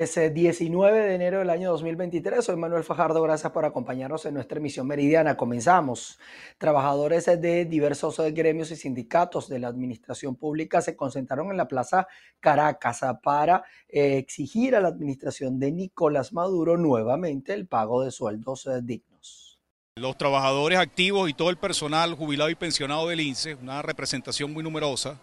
Es 19 de enero del año 2023. Soy Manuel Fajardo. Gracias por acompañarnos en nuestra emisión meridiana. Comenzamos. Trabajadores de diversos gremios y sindicatos de la administración pública se concentraron en la Plaza Caracas para eh, exigir a la administración de Nicolás Maduro nuevamente el pago de sueldos eh, dignos. Los trabajadores activos y todo el personal jubilado y pensionado del INSE, una representación muy numerosa,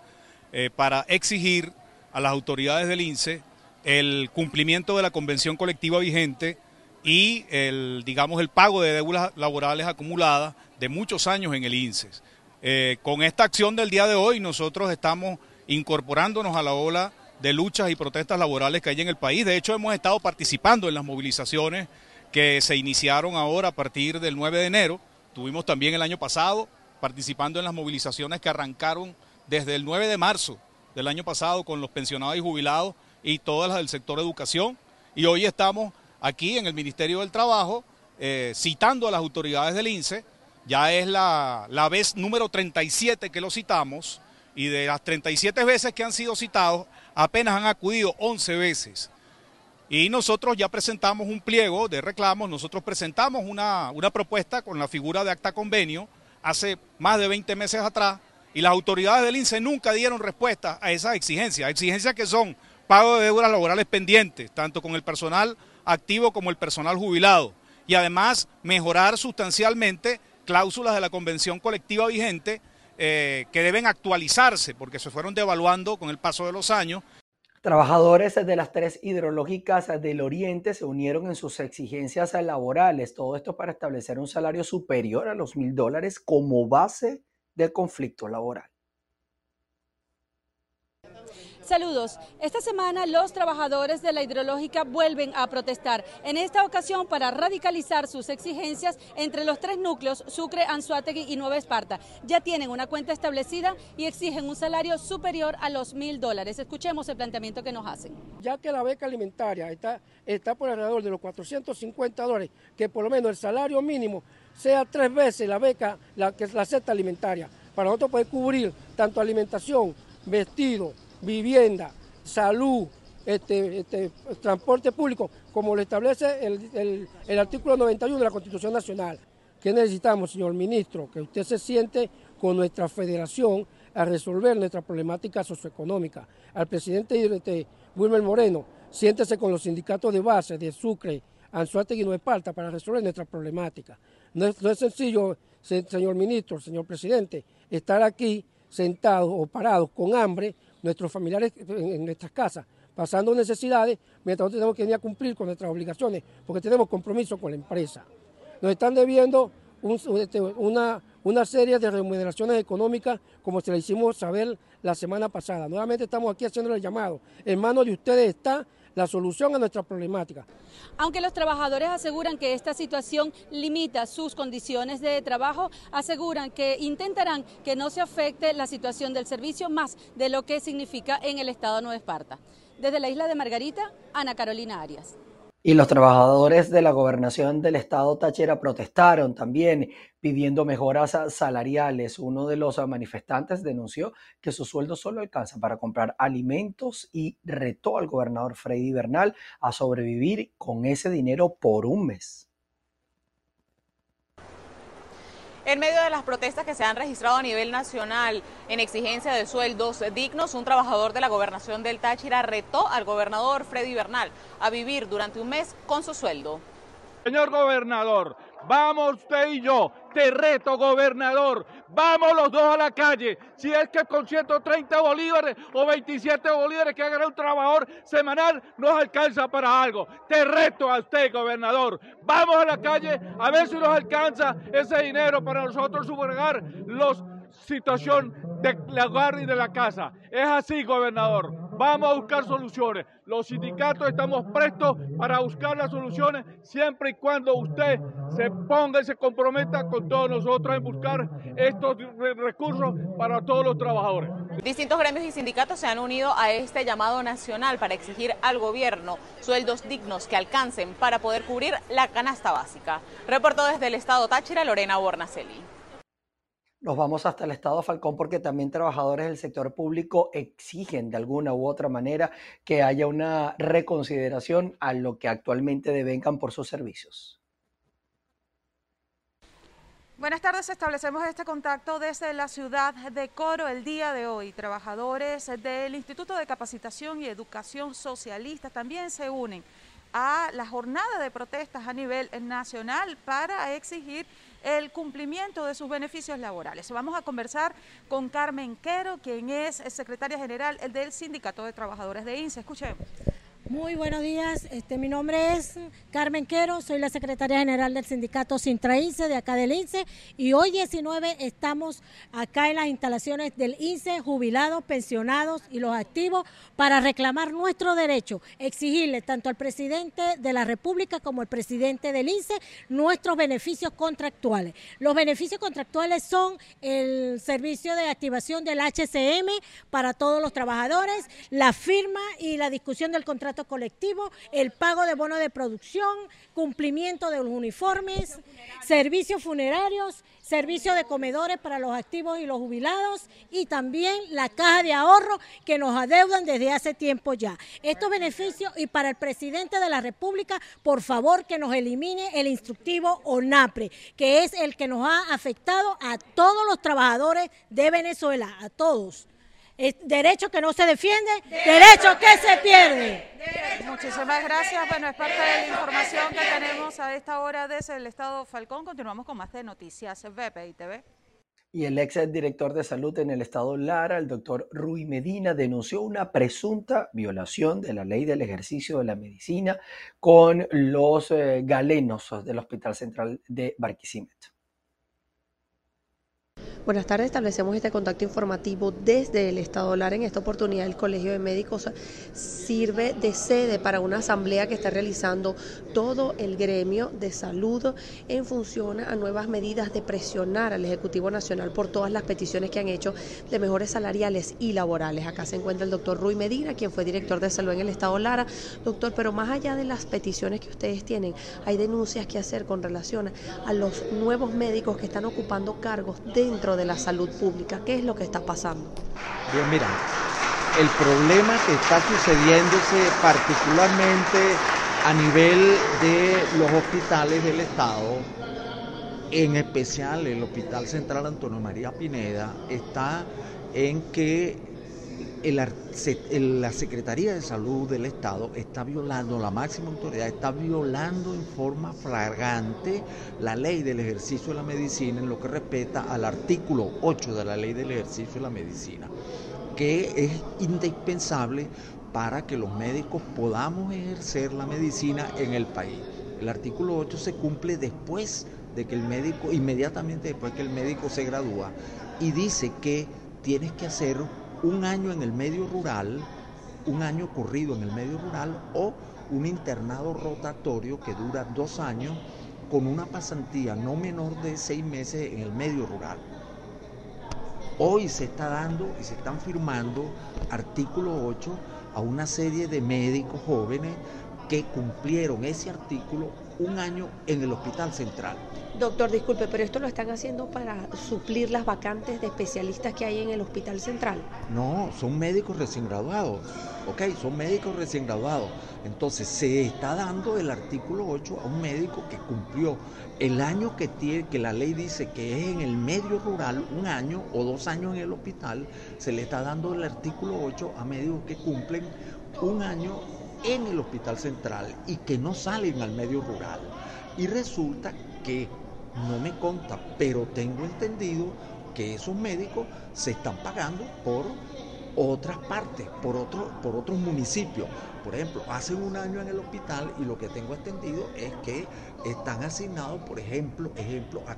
eh, para exigir a las autoridades del INSE el cumplimiento de la convención colectiva vigente y el, digamos, el pago de deudas laborales acumuladas de muchos años en el INSES. Eh, con esta acción del día de hoy nosotros estamos incorporándonos a la ola de luchas y protestas laborales que hay en el país. De hecho, hemos estado participando en las movilizaciones que se iniciaron ahora a partir del 9 de enero. Tuvimos también el año pasado participando en las movilizaciones que arrancaron desde el 9 de marzo del año pasado con los pensionados y jubilados y todas las del sector educación. Y hoy estamos aquí en el Ministerio del Trabajo eh, citando a las autoridades del INSE. Ya es la, la vez número 37 que lo citamos y de las 37 veces que han sido citados, apenas han acudido 11 veces. Y nosotros ya presentamos un pliego de reclamos, nosotros presentamos una, una propuesta con la figura de acta convenio hace más de 20 meses atrás y las autoridades del INSE nunca dieron respuesta a esas exigencias, exigencias que son pago de deudas laborales pendientes, tanto con el personal activo como el personal jubilado, y además mejorar sustancialmente cláusulas de la convención colectiva vigente eh, que deben actualizarse porque se fueron devaluando con el paso de los años. Trabajadores de las tres hidrológicas del Oriente se unieron en sus exigencias laborales, todo esto para establecer un salario superior a los mil dólares como base del conflicto laboral. Saludos. Esta semana los trabajadores de la hidrológica vuelven a protestar, en esta ocasión para radicalizar sus exigencias entre los tres núcleos, Sucre, Anzuategui y Nueva Esparta. Ya tienen una cuenta establecida y exigen un salario superior a los mil dólares. Escuchemos el planteamiento que nos hacen. Ya que la beca alimentaria está, está por alrededor de los 450 dólares, que por lo menos el salario mínimo sea tres veces la beca, la que es la cesta alimentaria, para nosotros poder cubrir tanto alimentación, vestido, vivienda, salud, este, este, transporte público, como lo establece el, artículo 91 de la Constitución Nacional. ¿Qué necesitamos, señor ministro? Que usted se siente con nuestra federación a resolver nuestra problemática socioeconómica. Al presidente este, Wilmer Moreno, siéntese con los sindicatos de base de Sucre, Anzuategui y Nueva Esparta para resolver nuestra problemática. No es, no es sencillo, señor ministro, señor presidente, estar aquí sentados o parados con hambre nuestros familiares en nuestras casas, pasando necesidades, mientras nosotros tenemos que venir a cumplir con nuestras obligaciones, porque tenemos compromiso con la empresa. Nos están debiendo este, una, una serie de remuneraciones económicas, como se le hicimos saber la semana pasada. Nuevamente estamos aquí haciendo el llamado. En manos de ustedes está la solución a nuestra problemática. Aunque los trabajadores aseguran que esta situación limita sus condiciones de trabajo, aseguran que intentarán que no se afecte la situación del servicio más de lo que significa en el estado de Nueva Esparta. Desde la isla de Margarita, Ana Carolina Arias. Y los trabajadores de la gobernación del estado Táchira protestaron también pidiendo mejoras salariales. Uno de los manifestantes denunció que su sueldo solo alcanza para comprar alimentos y retó al gobernador Freddy Bernal a sobrevivir con ese dinero por un mes. En medio de las protestas que se han registrado a nivel nacional en exigencia de sueldos dignos, un trabajador de la gobernación del Táchira retó al gobernador Freddy Bernal a vivir durante un mes con su sueldo. Señor gobernador, vamos usted y yo, te reto gobernador, vamos los dos a la calle. Si es que con 130 bolívares o 27 bolívares que haga un trabajador semanal nos alcanza para algo. Te reto a usted gobernador, vamos a la calle a ver si nos alcanza ese dinero para nosotros sufragar los situación de la hogar y de la casa. Es así, gobernador. Vamos a buscar soluciones. Los sindicatos estamos prestos para buscar las soluciones siempre y cuando usted se ponga y se comprometa con todos nosotros en buscar estos recursos para todos los trabajadores. Distintos gremios y sindicatos se han unido a este llamado nacional para exigir al gobierno sueldos dignos que alcancen para poder cubrir la canasta básica. Reportó desde el estado Táchira Lorena Bornacelli. Nos vamos hasta el estado Falcón porque también trabajadores del sector público exigen de alguna u otra manera que haya una reconsideración a lo que actualmente devengan por sus servicios. Buenas tardes, establecemos este contacto desde la ciudad de Coro el día de hoy. Trabajadores del Instituto de Capacitación y Educación Socialista también se unen a la jornada de protestas a nivel nacional para exigir el cumplimiento de sus beneficios laborales. Vamos a conversar con Carmen Quero, quien es secretaria general del Sindicato de Trabajadores de INSE. Escuchemos. Muy buenos días, este, mi nombre es Carmen Quero, soy la secretaria general del sindicato Sintra INSE de acá del INSE y hoy 19 estamos acá en las instalaciones del INSE, jubilados, pensionados y los activos para reclamar nuestro derecho, exigirle tanto al presidente de la República como al presidente del INSE nuestros beneficios contractuales. Los beneficios contractuales son el servicio de activación del HCM para todos los trabajadores, la firma y la discusión del contrato colectivo, el pago de bono de producción, cumplimiento de los uniformes, servicios funerarios, servicio de comedores para los activos y los jubilados y también la caja de ahorro que nos adeudan desde hace tiempo ya. Estos beneficios y para el presidente de la República, por favor que nos elimine el instructivo ONAPRE, que es el que nos ha afectado a todos los trabajadores de Venezuela, a todos derecho que no se defiende, derecho, que se pierde. Muchísimas gracias. Bueno, es parte de la información que tenemos a esta hora desde el Estado Falcón. Continuamos con más de noticias VP y TV. Y el ex director de salud en el estado Lara, el doctor Rui Medina, denunció una presunta violación de la ley del ejercicio de la medicina con los eh, galenos del Hospital Central de Barquisimeto. Buenas tardes, establecemos este contacto informativo desde el Estado Lara. En esta oportunidad el Colegio de Médicos sirve de sede para una asamblea que está realizando todo el gremio de salud en función a nuevas medidas de presionar al Ejecutivo Nacional por todas las peticiones que han hecho de mejores salariales y laborales. Acá se encuentra el doctor Rui Medina, quien fue director de salud en el Estado Lara. Doctor, pero más allá de las peticiones que ustedes tienen, hay denuncias que hacer con relación a los nuevos médicos que están ocupando cargos dentro de la salud pública. ¿Qué es lo que está pasando? Bien, mira, el problema que está sucediéndose particularmente a nivel de los hospitales del Estado, en especial el Hospital Central Antonio María Pineda, está en que la Secretaría de Salud del Estado está violando, la máxima autoridad está violando en forma flagrante la ley del ejercicio de la medicina en lo que respecta al artículo 8 de la ley del ejercicio de la medicina, que es indispensable para que los médicos podamos ejercer la medicina en el país. El artículo 8 se cumple después de que el médico, inmediatamente después que el médico se gradúa, y dice que tienes que hacer un año en el medio rural, un año corrido en el medio rural o un internado rotatorio que dura dos años con una pasantía no menor de seis meses en el medio rural. Hoy se está dando y se están firmando artículo 8 a una serie de médicos jóvenes que cumplieron ese artículo un año en el Hospital Central. Doctor, disculpe, pero esto lo están haciendo para suplir las vacantes de especialistas que hay en el Hospital Central. No, son médicos recién graduados, ok, son médicos recién graduados. Entonces se está dando el artículo 8 a un médico que cumplió el año que tiene, que la ley dice que es en el medio rural, un año o dos años en el hospital, se le está dando el artículo 8 a médicos que cumplen un año en el hospital central y que no salen al medio rural. Y resulta que no me conta, pero tengo entendido que esos médicos se están pagando por otras partes, por, otro, por otros municipios. Por ejemplo, hacen un año en el hospital y lo que tengo entendido es que están asignados, por ejemplo, ejemplo, a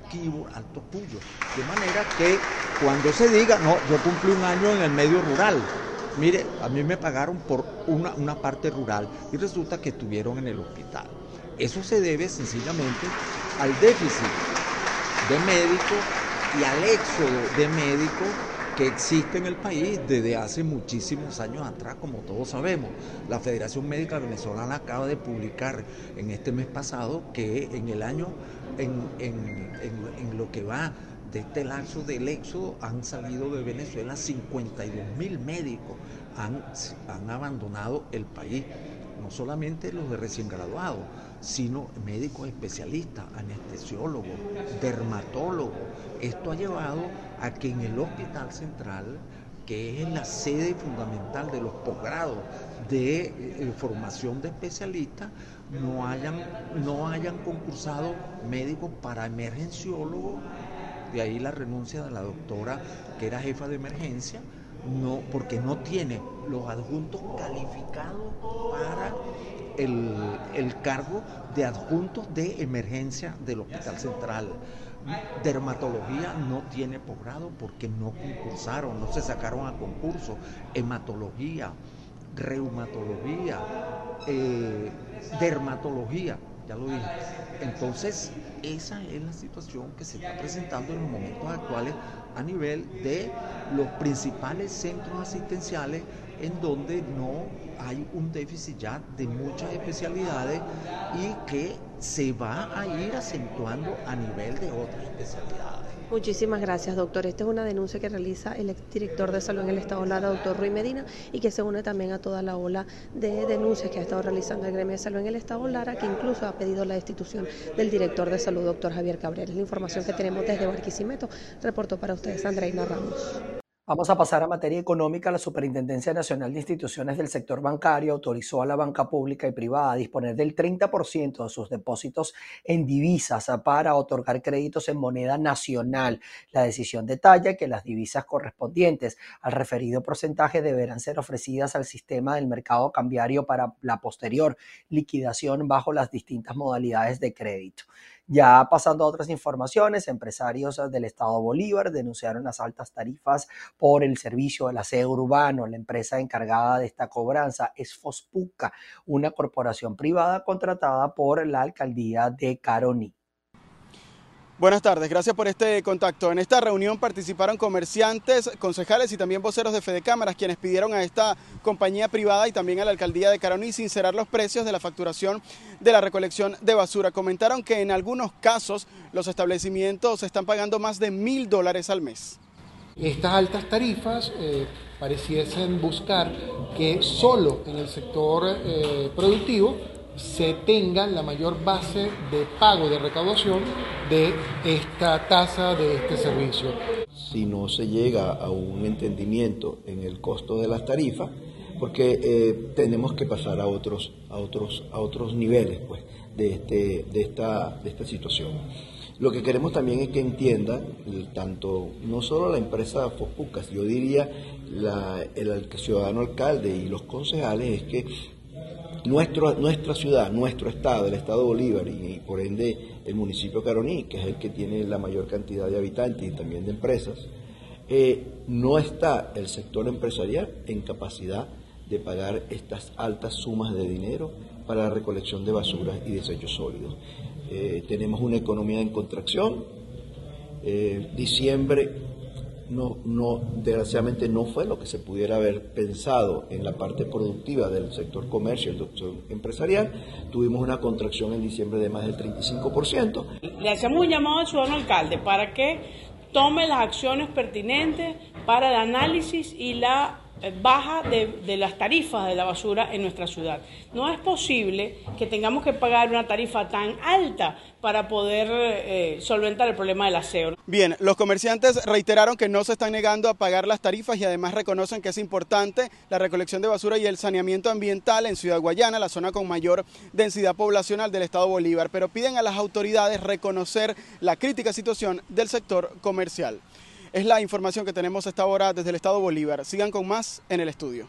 Alto Puyo. De manera que cuando se diga, no, yo cumplí un año en el medio rural, Mire, a mí me pagaron por una, una parte rural y resulta que estuvieron en el hospital. Eso se debe sencillamente al déficit de médicos y al éxodo de médicos que existe en el país desde hace muchísimos años atrás, como todos sabemos. La Federación Médica Venezolana acaba de publicar en este mes pasado que en el año, en, en lo que va de este lapso del éxodo han salido de Venezuela 52 mil médicos, han, han abandonado el país, no solamente los de recién graduados, sino médicos especialistas, anestesiólogos, dermatólogos. Esto ha llevado a que en el Hospital Central, que es la sede fundamental de los posgrados de eh, formación de especialistas, no hayan, no hayan concursado médicos para emergenciólogos de ahí la renuncia de la doctora que era jefa de emergencia, no, porque no tiene los adjuntos calificados para el, el cargo de adjuntos de emergencia del Hospital Central. Dermatología no tiene posgrado porque no concursaron, no se sacaron a concurso. Hematología, reumatología, eh, dermatología, ya lo dije. Entonces, esa es la situación que se está presentando en los momentos actuales a nivel de los principales centros asistenciales en donde no hay un déficit ya de muchas especialidades y que se va a ir acentuando a nivel de otras especialidades. Muchísimas gracias, doctor. Esta es una denuncia que realiza el director de salud en el Estado Lara, doctor Rui Medina, y que se une también a toda la ola de denuncias que ha estado realizando el gremio de salud en el Estado Lara, que incluso ha pedido la destitución del director de salud, doctor Javier Cabrera. Es la información que tenemos desde Barquisimeto. Reportó para ustedes Andreina Ramos. Vamos a pasar a materia económica. La Superintendencia Nacional de Instituciones del Sector Bancario autorizó a la banca pública y privada a disponer del 30% de sus depósitos en divisas para otorgar créditos en moneda nacional. La decisión detalla que las divisas correspondientes al referido porcentaje deberán ser ofrecidas al sistema del mercado cambiario para la posterior liquidación bajo las distintas modalidades de crédito. Ya pasando a otras informaciones, empresarios del Estado Bolívar denunciaron las altas tarifas por el servicio del aseo urbano. La empresa encargada de esta cobranza es Fospuca, una corporación privada contratada por la alcaldía de Caroní. Buenas tardes, gracias por este contacto. En esta reunión participaron comerciantes, concejales y también voceros de Fede Cámaras, quienes pidieron a esta compañía privada y también a la alcaldía de Caroní sincerar los precios de la facturación de la recolección de basura. Comentaron que en algunos casos los establecimientos están pagando más de mil dólares al mes. Estas altas tarifas eh, pareciesen buscar que solo en el sector eh, productivo se tenga la mayor base de pago de recaudación de esta tasa de este servicio. Si no se llega a un entendimiento en el costo de las tarifas, porque eh, tenemos que pasar a otros, a otros, a otros niveles pues, de, este, de, esta, de esta situación. Lo que queremos también es que entienda, tanto no solo la empresa Fospucas, yo diría el ciudadano alcalde y los concejales, es que nuestro, nuestra ciudad, nuestro estado, el estado Bolívar y, por ende el municipio Caroní, que es el que tiene la mayor cantidad de habitantes y también de empresas, eh, no está el sector empresarial en capacidad de pagar estas altas sumas de dinero para la recolección de basuras y desechos sólidos. Eh, tenemos una economía en contracción. Eh, diciembre no, no, desgraciadamente no fue lo que se pudiera haber pensado en la parte productiva del sector comercio el sector empresarial. Tuvimos una contracción en diciembre de más del 35%. Le hacemos un llamado al ciudadano alcalde para que tome las acciones pertinentes para el análisis y la baja de, las tarifas de la basura en nuestra ciudad. No es posible que tengamos que pagar una tarifa tan alta para poder eh, solventar el problema del aseo. Bien, los comerciantes reiteraron que no se están negando a pagar las tarifas y además reconocen que es importante la recolección de basura y el saneamiento ambiental en Ciudad Guayana, la zona con mayor densidad poblacional del estado Bolívar, pero piden a las autoridades reconocer la crítica situación del sector comercial. Es la información que tenemos hasta ahora desde el Estado Bolívar. Sigan con más en el estudio.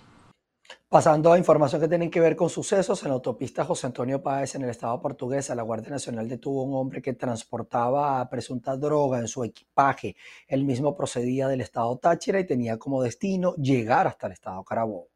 Pasando a información que tienen que ver con sucesos, en la autopista José Antonio Páez en el estado portugués, la Guardia Nacional detuvo a un hombre que transportaba presunta droga en su equipaje. Él mismo procedía del estado Táchira y tenía como destino llegar hasta el estado Carabobo.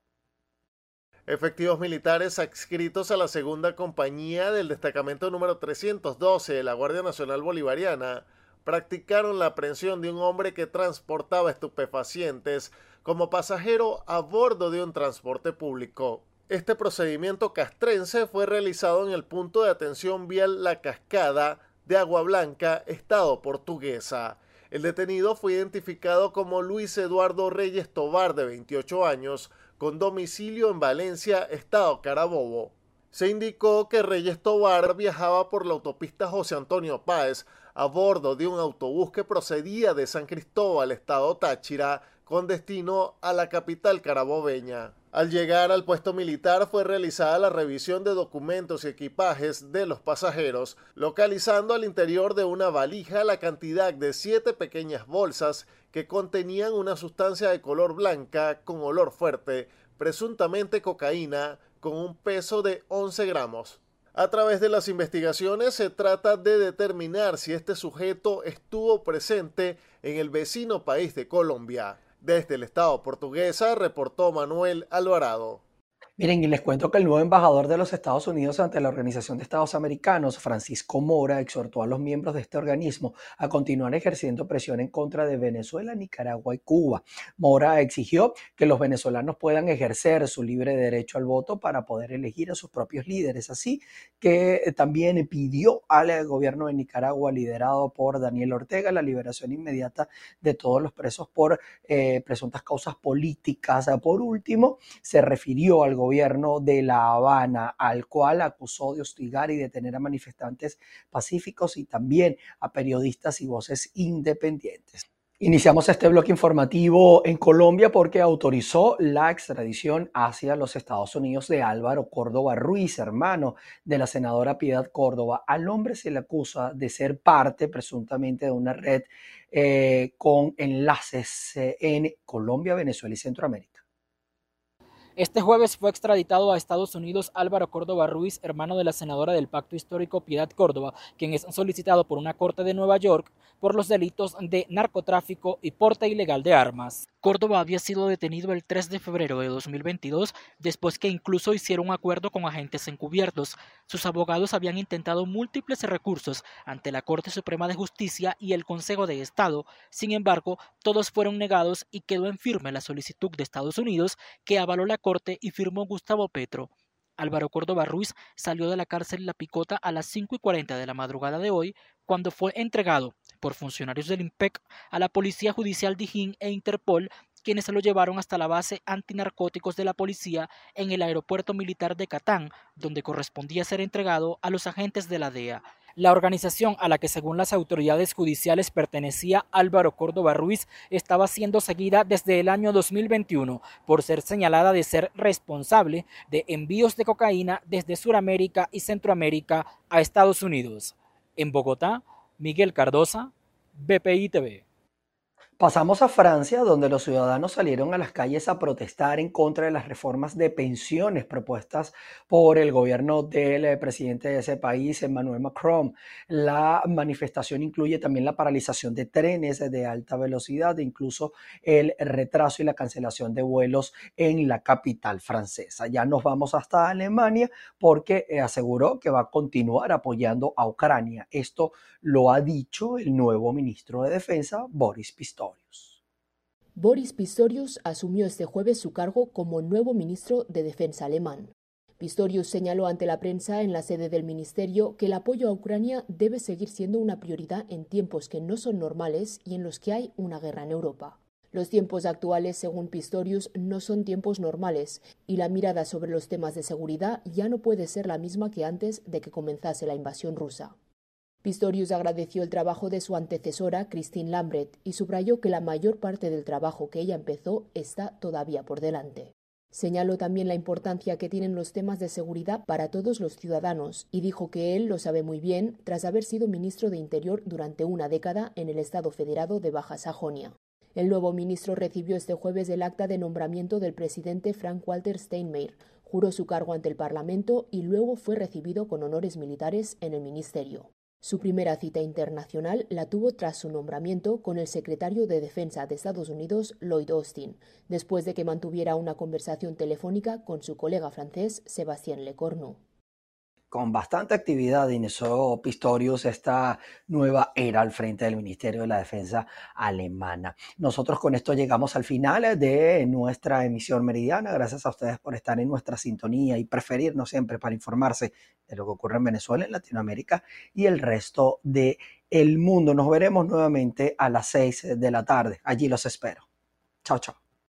Efectivos militares adscritos a la segunda compañía del destacamento número 312 de la Guardia Nacional Bolivariana practicaron la aprehensión de un hombre que transportaba estupefacientes como pasajero a bordo de un transporte público. Este procedimiento castrense fue realizado en el punto de atención vial La Cascada de Agua Blanca, estado portuguesa. El detenido fue identificado como Luis Eduardo Reyes Tobar, de 28 años, con domicilio en Valencia, Estado Carabobo. Se indicó que Reyes Tobar viajaba por la autopista José Antonio Páez a bordo de un autobús que procedía de San Cristóbal, Estado Táchira, con destino a la capital carabobeña. Al llegar al puesto militar fue realizada la revisión de documentos y equipajes de los pasajeros, localizando al interior de una valija la cantidad de siete pequeñas bolsas que contenían una sustancia de color blanca con olor fuerte, presuntamente cocaína, con un peso de 11 gramos. A través de las investigaciones se trata de determinar si este sujeto estuvo presente en el vecino país de Colombia. Desde el Estado portuguesa reportó Manuel Alvarado. Miren, y les cuento que el nuevo embajador de los Estados Unidos ante la Organización de Estados Americanos, Francisco Mora, exhortó a los miembros de este organismo a continuar ejerciendo presión en contra de Venezuela, Nicaragua y Cuba. Mora exigió que los venezolanos puedan ejercer su libre derecho al voto para poder elegir a sus propios líderes, así que también pidió al gobierno de Nicaragua, liderado por Daniel Ortega, la liberación inmediata de todos los presos por eh, presuntas causas políticas. Por último, se refirió al gobierno de La Habana, al cual acusó de hostigar y detener a manifestantes pacíficos y también a periodistas y voces independientes. Iniciamos este bloque informativo en Colombia porque autorizó la extradición hacia los Estados Unidos de Álvaro Córdoba Ruiz, hermano de la senadora Piedad Córdoba. Al hombre se le acusa de ser parte presuntamente de una red eh, con enlaces eh, en Colombia, Venezuela y Centroamérica. Este jueves fue extraditado a Estados Unidos Álvaro Córdoba Ruiz, hermano de la senadora del Pacto Histórico Piedad Córdoba, quien es solicitado por una corte de Nueva York por los delitos de narcotráfico y porte ilegal de armas. Córdoba había sido detenido el 3 de febrero de 2022 después que incluso hicieron un acuerdo con agentes encubiertos. Sus abogados habían intentado múltiples recursos ante la Corte Suprema de Justicia y el Consejo de Estado. Sin embargo, todos fueron negados y quedó en firme la solicitud de Estados Unidos que avaló la Corte y firmó Gustavo Petro. Álvaro Córdoba Ruiz salió de la cárcel La Picota a las 5 y 40 de la madrugada de hoy, cuando fue entregado por funcionarios del IMPEC a la Policía Judicial Dijín e Interpol, quienes se lo llevaron hasta la base antinarcóticos de la policía en el aeropuerto militar de Catán, donde correspondía ser entregado a los agentes de la DEA. La organización a la que según las autoridades judiciales pertenecía Álvaro Córdoba Ruiz estaba siendo seguida desde el año 2021 por ser señalada de ser responsable de envíos de cocaína desde Sudamérica y Centroamérica a Estados Unidos. En Bogotá, Miguel Cardosa, BPI TV. Pasamos a Francia, donde los ciudadanos salieron a las calles a protestar en contra de las reformas de pensiones propuestas por el gobierno del eh, presidente de ese país, Emmanuel Macron. La manifestación incluye también la paralización de trenes de alta velocidad incluso el retraso y la cancelación de vuelos en la capital francesa. Ya nos vamos hasta Alemania porque eh, aseguró que va a continuar apoyando a Ucrania. Esto lo ha dicho el nuevo ministro de Defensa, Boris Pistorius. Boris Pistorius asumió este jueves su cargo como nuevo ministro de Defensa alemán. Pistorius señaló ante la prensa en la sede del ministerio que el apoyo a Ucrania debe seguir siendo una prioridad en tiempos que no son normales y en los que hay una guerra en Europa. Los tiempos actuales, según Pistorius, no son tiempos normales y la mirada sobre los temas de seguridad ya no puede ser la misma que antes de que comenzase la invasión rusa. Pistorius agradeció el trabajo de su antecesora, Christine Lambret, y subrayó que la mayor parte del trabajo que ella empezó está todavía por delante. Señaló también la importancia que tienen los temas de seguridad para todos los ciudadanos y dijo que él lo sabe muy bien tras haber sido ministro de Interior durante una década en el Estado Federado de Baja Sajonia. El nuevo ministro recibió este jueves el acta de nombramiento del presidente Frank Walter Steinmeier, juró su cargo ante el Parlamento y luego fue recibido con honores militares en el ministerio. Su primera cita internacional la tuvo tras su nombramiento con el secretario de Defensa de Estados Unidos, Lloyd Austin, después de que mantuviera una conversación telefónica con su colega francés, Sébastien Lecornu. Con bastante actividad inició Pistorius esta nueva era al frente del Ministerio de la Defensa alemana. Nosotros con esto llegamos al final de nuestra emisión meridiana. Gracias a ustedes por estar en nuestra sintonía y preferirnos siempre para informarse de lo que ocurre en Venezuela, en Latinoamérica y el resto del el mundo. Nos veremos nuevamente a las seis de la tarde. Allí los espero. Chao, chao.